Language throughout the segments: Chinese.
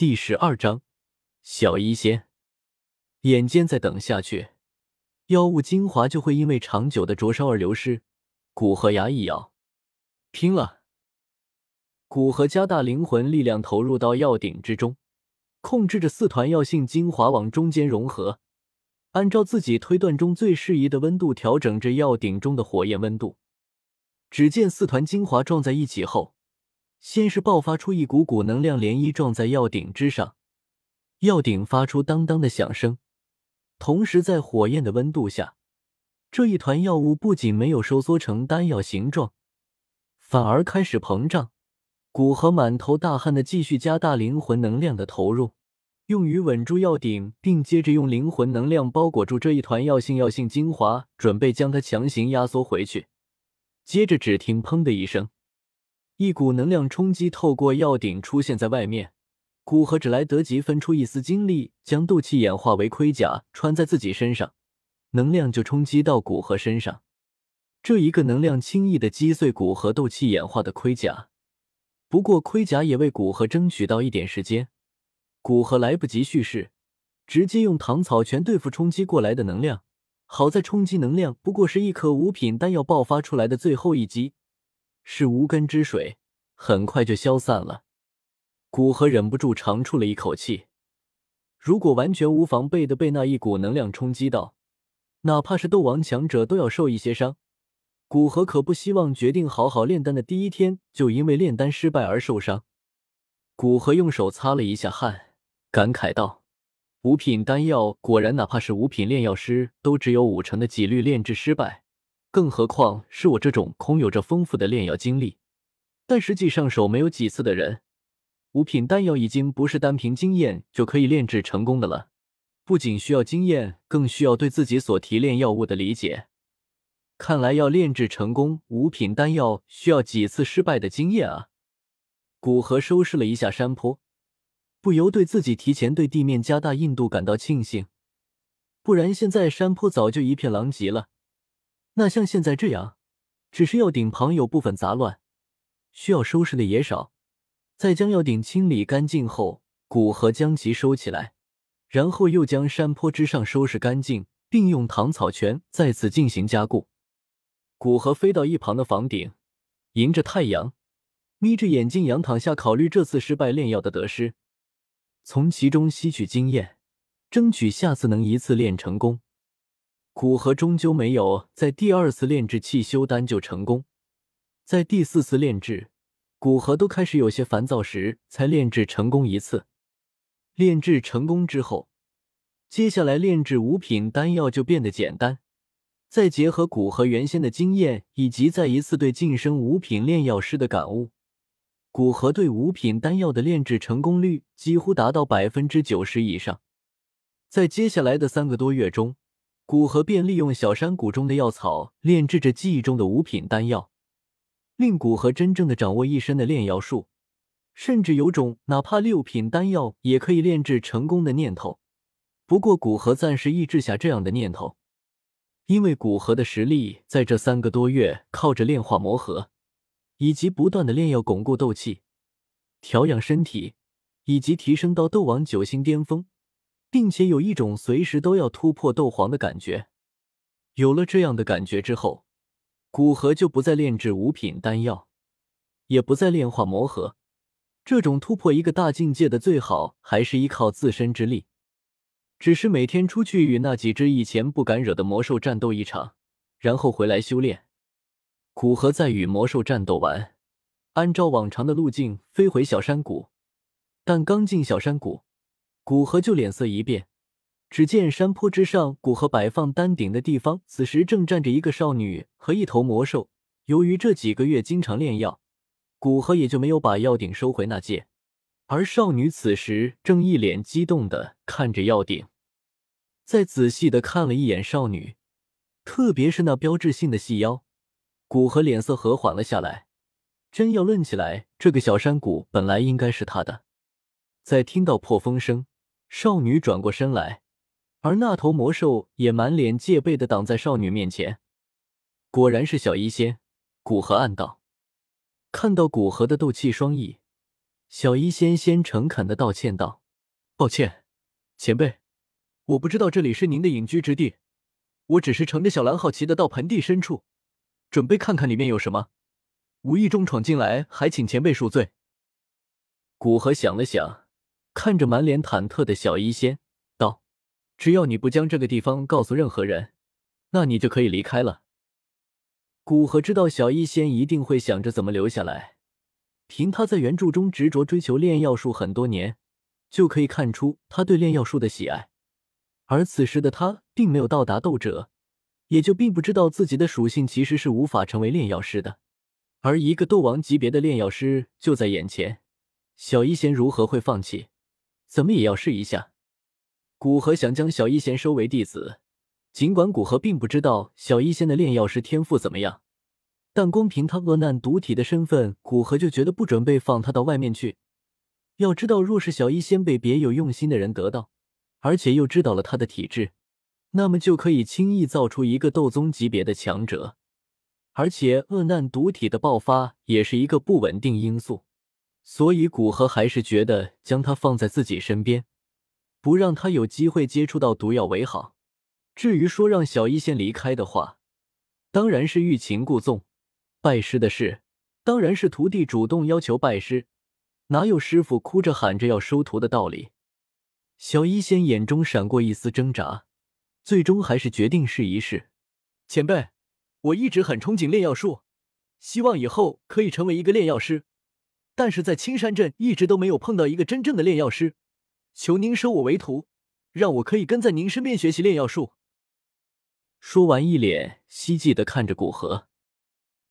第十二章，小医仙。眼尖再等下去，药物精华就会因为长久的灼烧而流失。古河牙一咬，拼了！古河加大灵魂力量，投入到药鼎之中，控制着四团药性精华往中间融合，按照自己推断中最适宜的温度调整着药鼎中的火焰温度。只见四团精华撞在一起后。先是爆发出一股股能量涟漪，撞在药鼎之上，药鼎发出当当的响声。同时，在火焰的温度下，这一团药物不仅没有收缩成丹药形状，反而开始膨胀。古河满头大汗的继续加大灵魂能量的投入，用于稳住药鼎，并接着用灵魂能量包裹住这一团药性药性精华，准备将它强行压缩回去。接着，只听“砰”的一声。一股能量冲击透过药鼎出现在外面，古河只来得及分出一丝精力，将斗气演化为盔甲穿在自己身上，能量就冲击到古河身上。这一个能量轻易的击碎古河斗气演化的盔甲，不过盔甲也为古河争取到一点时间。古河来不及蓄势，直接用糖草拳对付冲击过来的能量。好在冲击能量不过是一颗五品丹药爆发出来的最后一击。是无根之水，很快就消散了。古河忍不住长出了一口气。如果完全无防备的被那一股能量冲击到，哪怕是斗王强者都要受一些伤。古河可不希望决定好好炼丹的第一天就因为炼丹失败而受伤。古河用手擦了一下汗，感慨道：“五品丹药果然，哪怕是五品炼药师，都只有五成的几率炼制失败。”更何况是我这种空有着丰富的炼药经历，但实际上手没有几次的人，五品丹药已经不是单凭经验就可以炼制成功的了。不仅需要经验，更需要对自己所提炼药物的理解。看来要炼制成功五品丹药，需要几次失败的经验啊！古河收拾了一下山坡，不由对自己提前对地面加大硬度感到庆幸，不然现在山坡早就一片狼藉了。那像现在这样，只是药鼎旁有部分杂乱，需要收拾的也少。在将药鼎清理干净后，古河将其收起来，然后又将山坡之上收拾干净，并用糖草泉再次进行加固。古河飞到一旁的房顶，迎着太阳，眯着眼睛仰躺下，考虑这次失败炼药的得失，从其中吸取经验，争取下次能一次炼成功。古河终究没有在第二次炼制气修丹就成功，在第四次炼制，古河都开始有些烦躁时，才炼制成功一次。炼制成功之后，接下来炼制五品丹药就变得简单。再结合古河原先的经验，以及再一次对晋升五品炼药师的感悟，古河对五品丹药的炼制成功率几乎达到百分之九十以上。在接下来的三个多月中，古河便利用小山谷中的药草炼制着记忆中的五品丹药，令古河真正的掌握一身的炼药术，甚至有种哪怕六品丹药也可以炼制成功的念头。不过古河暂时抑制下这样的念头，因为古河的实力在这三个多月靠着炼化魔核，以及不断的炼药巩固斗气、调养身体，以及提升到斗王九星巅峰。并且有一种随时都要突破斗皇的感觉。有了这样的感觉之后，古河就不再炼制五品丹药，也不再炼化魔核。这种突破一个大境界的最好还是依靠自身之力。只是每天出去与那几只以前不敢惹的魔兽战斗一场，然后回来修炼。古河在与魔兽战斗完，按照往常的路径飞回小山谷，但刚进小山谷。古河就脸色一变，只见山坡之上，古河摆放丹鼎的地方，此时正站着一个少女和一头魔兽。由于这几个月经常炼药，古河也就没有把药鼎收回那界。而少女此时正一脸激动的看着药鼎，再仔细的看了一眼少女，特别是那标志性的细腰，古河脸色和缓了下来。真要论起来，这个小山谷本来应该是他的。在听到破风声。少女转过身来，而那头魔兽也满脸戒备的挡在少女面前。果然是小医仙，古河暗道。看到古河的斗气双翼，小医仙先诚恳的道歉道：“抱歉，前辈，我不知道这里是您的隐居之地，我只是乘着小蓝好奇的到盆地深处，准备看看里面有什么，无意中闯进来，还请前辈恕罪。”古河想了想，看着满脸忐忑的小医仙道：“只要你不将这个地方告诉任何人，那你就可以离开了。”古河知道小医仙一定会想着怎么留下来。凭他在原著中执着追求炼药术很多年，就可以看出他对炼药术的喜爱。而此时的他并没有到达斗者，也就并不知道自己的属性其实是无法成为炼药师的。而一个斗王级别的炼药师就在眼前，小医仙如何会放弃？怎么也要试一下。古河想将小医仙收为弟子。尽管古河并不知道小医仙的炼药师天赋怎么样，但光凭他恶难毒体的身份，古河就觉得不准备放他到外面去。要知道，若是小医仙被别有用心的人得到，而且又知道了他的体质，那么就可以轻易造出一个斗宗级别的强者。而且，恶难毒体的爆发也是一个不稳定因素，所以古河还是觉得将他放在自己身边，不让他有机会接触到毒药为好。至于说让小医仙离开的话，当然是欲擒故纵。拜师的事，当然是徒弟主动要求拜师，哪有师傅哭着喊着要收徒的道理？小医仙眼中闪过一丝挣扎，最终还是决定试一试。前辈，我一直很憧憬炼药术，希望以后可以成为一个炼药师，但是在青山镇一直都没有碰到一个真正的炼药师，求您收我为徒，让我可以跟在您身边学习炼药术。说完，一脸希冀的看着古河，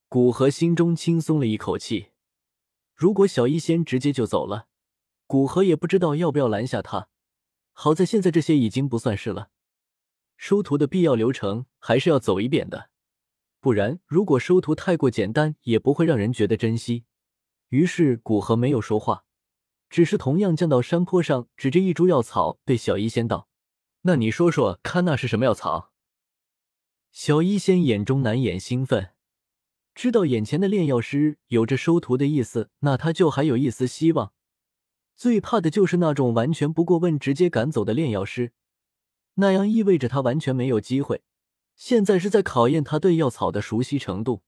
古河心中轻松了一口气。如果小医仙直接就走了，古河也不知道要不要拦下他。好在现在这些已经不算事了，收徒的必要流程还是要走一遍的，不然如果收徒太过简单，也不会让人觉得珍惜。于是古河没有说话，只是同样降到山坡上，指着一株药草对小医仙道：“那你说说看，那是什么药草？”小医仙眼中难掩兴奋，知道眼前的炼药师有着收徒的意思，那他就还有一丝希望。最怕的就是那种完全不过问直接赶走的炼药师，那样意味着他完全没有机会。现在是在考验他对药草的熟悉程度。